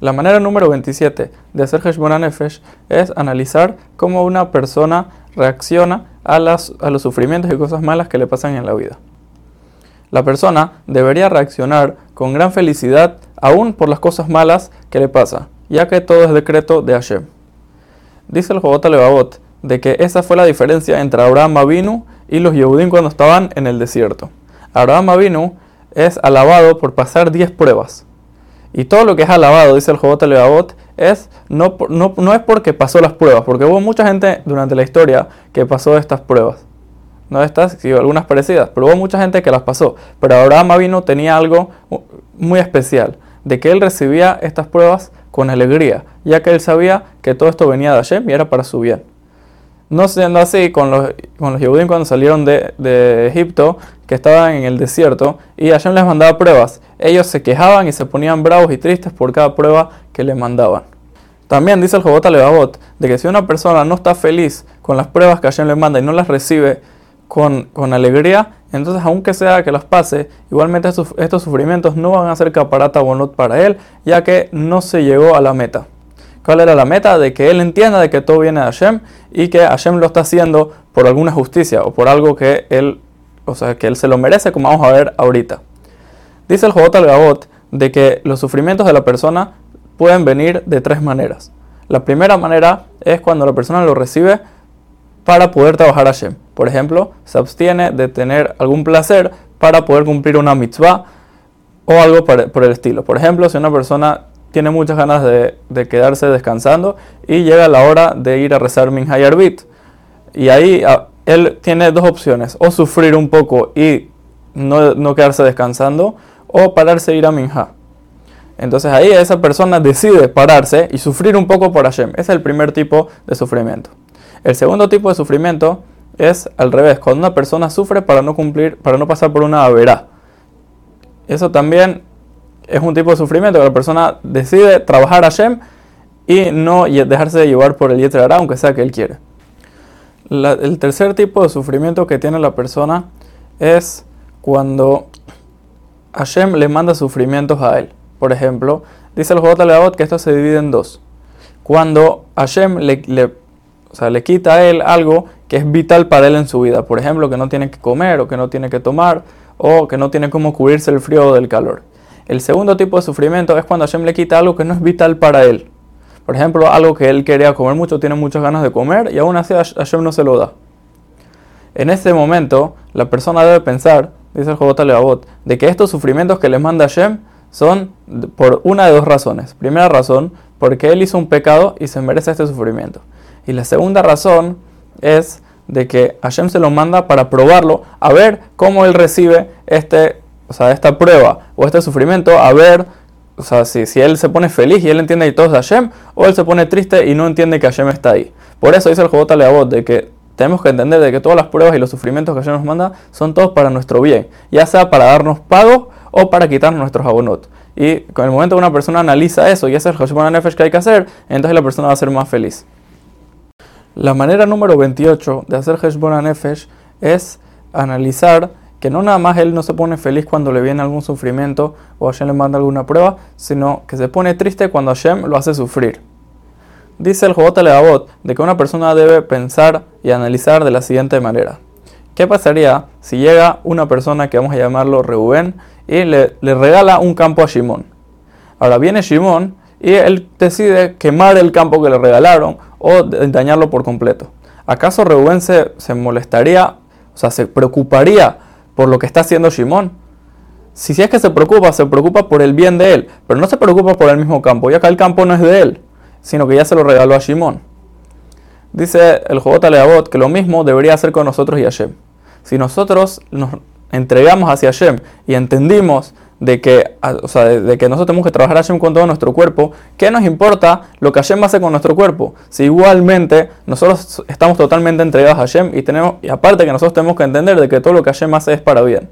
La manera número 27 de hacer Heshbon Nefesh es analizar cómo una persona reacciona a, las, a los sufrimientos y cosas malas que le pasan en la vida. La persona debería reaccionar con gran felicidad aún por las cosas malas que le pasa, ya que todo es decreto de Hashem. Dice el Jobot Levavot de que esa fue la diferencia entre Abraham Avinu y los Yehudim cuando estaban en el desierto. Abraham Avinu es alabado por pasar 10 pruebas. Y todo lo que es alabado, dice el Jobot Levavot, es, no, no, no, es porque pasó las pruebas, porque hubo mucha gente durante la historia que pasó estas pruebas. No estas, sino algunas parecidas, pero hubo mucha gente que las pasó. Pero Abraham Avinu tenía algo muy especial, de que él recibía estas pruebas con alegría, ya que él sabía que todo esto venía de Hashem y era para su bien. No siendo así con los, con los cuando salieron de, Egipto, que estaban en el desierto, y Hashem les mandaba pruebas. Ellos se quejaban y se ponían bravos y tristes por cada prueba que le mandaban. También dice el Jobot Alevabot de que si una persona no está feliz con las pruebas que Hashem le manda y no las recibe con, alegría, entonces aunque sea que las pase, igualmente estos, estos sufrimientos no van a ser caparata bonot para él, ya que no se llegó a la meta. ¿Cuál era la meta? De que él entienda de que todo viene de Hashem y que Hashem lo está haciendo por alguna justicia o por algo que él, o sea, que él se lo merece, como vamos a ver ahorita. Dice el Jobot al Gabot de que los sufrimientos de la persona pueden venir de tres maneras. La primera manera es cuando la persona lo recibe para poder trabajar a Hashem. Por ejemplo, se abstiene de tener algún placer para poder cumplir una mitzvah o algo por el estilo. Por ejemplo, si una persona tiene muchas ganas de, quedarse descansando y llega la hora de ir a rezar Minha y Y ahí él tiene dos opciones, o sufrir un poco y no, quedarse descansando, o pararse e ir a Minha. Entonces ahí esa persona decide pararse y sufrir un poco por Hashem. Ese es el primer tipo de sufrimiento. El segundo tipo de sufrimiento es al revés, cuando una persona sufre para no cumplir, para no pasar por una verá. Eso también es un tipo de sufrimiento que la persona decide trabajar a Shem y no dejarse de llevar por el Yetzirah, aunque sea que él quiere. el tercer tipo de sufrimiento que tiene la persona es cuando Hashem le manda sufrimientos a él. Por ejemplo, dice el Jobot Leabot que esto se divide en dos. Cuando Hashem le, le, le quita a él algo que es vital para él en su vida. Por ejemplo, que no tiene que comer o que no tiene que tomar o que no tiene cómo cubrirse el frío o del calor. El segundo tipo de sufrimiento es cuando Hashem le quita algo que no es vital para él. Por ejemplo, algo que él quería comer mucho, tiene muchas ganas de comer y aún así Hashem no se lo da. En ese momento, la persona debe pensar, dice el Jobot Leabot, de que estos sufrimientos que le manda Hashem son por una de dos razones. Primera razón, porque él hizo un pecado y se merece este sufrimiento. Y la segunda razón es de que Hashem se lo manda para probarlo, a ver cómo él recibe este o sea, esta prueba o este sufrimiento a ver, o sea, si, si él se pone feliz y él entiende que todo es Hashem, o él se pone triste y no entiende que Hashem está ahí. Por eso dice el Jobot Leabot de que tenemos que entender de que todas las pruebas y los sufrimientos que Hashem nos manda son todos para nuestro bien, ya sea para darnos pago o para quitarnos nuestros abonot. Y con el momento que una persona analiza eso y es el Nefesh que hay que hacer, entonces la persona va a ser más feliz. La manera número 28 de hacer Heshbon Nefesh es analizar que no nada más él no se pone feliz cuando le viene algún sufrimiento o Hashem le manda alguna prueba, sino que se pone triste cuando Hashem lo hace sufrir. Dice el Jobot Leabot de que una persona debe pensar y analizar de la siguiente manera. ¿Qué pasaría si llega una persona que vamos a llamarlo Reubén y le, le regala un campo a Shimón? Ahora viene Shimón y él decide quemar el campo que le regalaron o dañarlo por completo. ¿Acaso Reubén se, se molestaría, o sea, se preocuparía por lo que está haciendo Shimón. Si, es que se preocupa, se preocupa por el bien de él, pero no se preocupa por el mismo campo, ya que el campo no es de él, sino que ya se lo regaló a Shimón. Dice el Jobot Aleabot que lo mismo debería hacer con nosotros y Hashem. Si nosotros nos entregamos hacia Hashem y entendimos de que, o sea, de, que nosotros tenemos que trabajar Hashem con todo nuestro cuerpo, ¿qué nos importa lo que Hashem hace con nuestro cuerpo? Si igualmente nosotros estamos totalmente entregados a Hashem y, tenemos, y aparte que nosotros tenemos que entender de que todo lo que Hashem hace es para bien.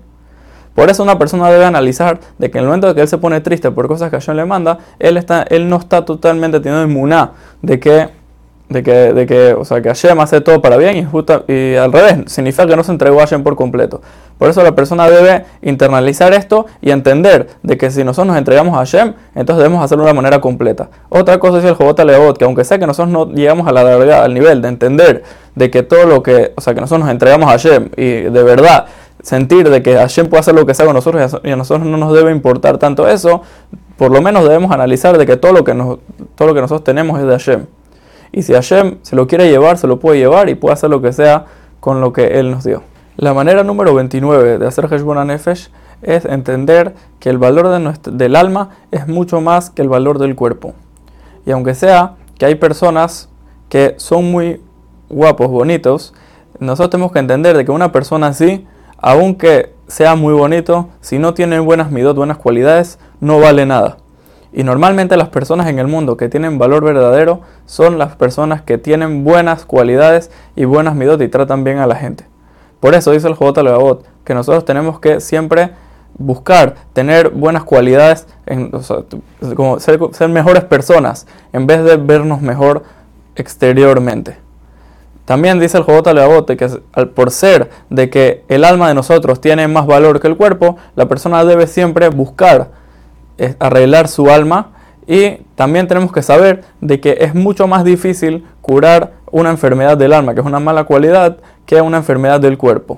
Por eso una persona debe analizar de que en el momento de que él se pone triste por cosas que Hashem le manda, él, está, él no está totalmente teniendo inmunidad de que de que, de que, o sea, que Hashem hace todo para bien y, justa, y al revés, significa que no se entregó a Hashem por completo. Por eso la persona debe internalizar esto y entender de que si nosotros nos entregamos a Hashem, entonces debemos hacerlo de una manera completa. Otra cosa es el Jobot Leot, que aunque sea que nosotros no llegamos a la verdad, al nivel de entender de que todo lo que, o sea, que nosotros nos entregamos a Hashem y de verdad sentir de que Hashem puede hacer lo que sea con nosotros y a nosotros no nos debe importar tanto eso, por lo menos debemos analizar de que todo lo que, nos, todo lo que nosotros tenemos es de Hashem. Y si Hashem se lo quiere llevar, se lo puede llevar y puede hacer lo que sea con lo que Él nos dio. La manera número 29 de hacer Heshbon Nefesh es entender que el valor de del alma es mucho más que el valor del cuerpo. Y aunque sea que hay personas que son muy guapos, bonitos, nosotros tenemos que entender de que una persona así, aunque sea muy bonito, si no tiene buenas midot, buenas cualidades, no vale nada. Y normalmente las personas en el mundo que tienen valor verdadero son las personas que tienen buenas cualidades y buenas midot y tratan bien a la gente. Por eso dice el Jobot Levavot que nosotros tenemos que siempre buscar tener buenas cualidades, en, como ser, mejores personas, en vez de vernos mejor exteriormente. También dice el Jobot Levavot que por ser de que el alma de nosotros tiene más valor que el cuerpo, la persona debe siempre buscar arreglar su alma y también tenemos que saber de que es mucho más difícil curar una enfermedad del alma, que es una mala cualidad, que una enfermedad del cuerpo.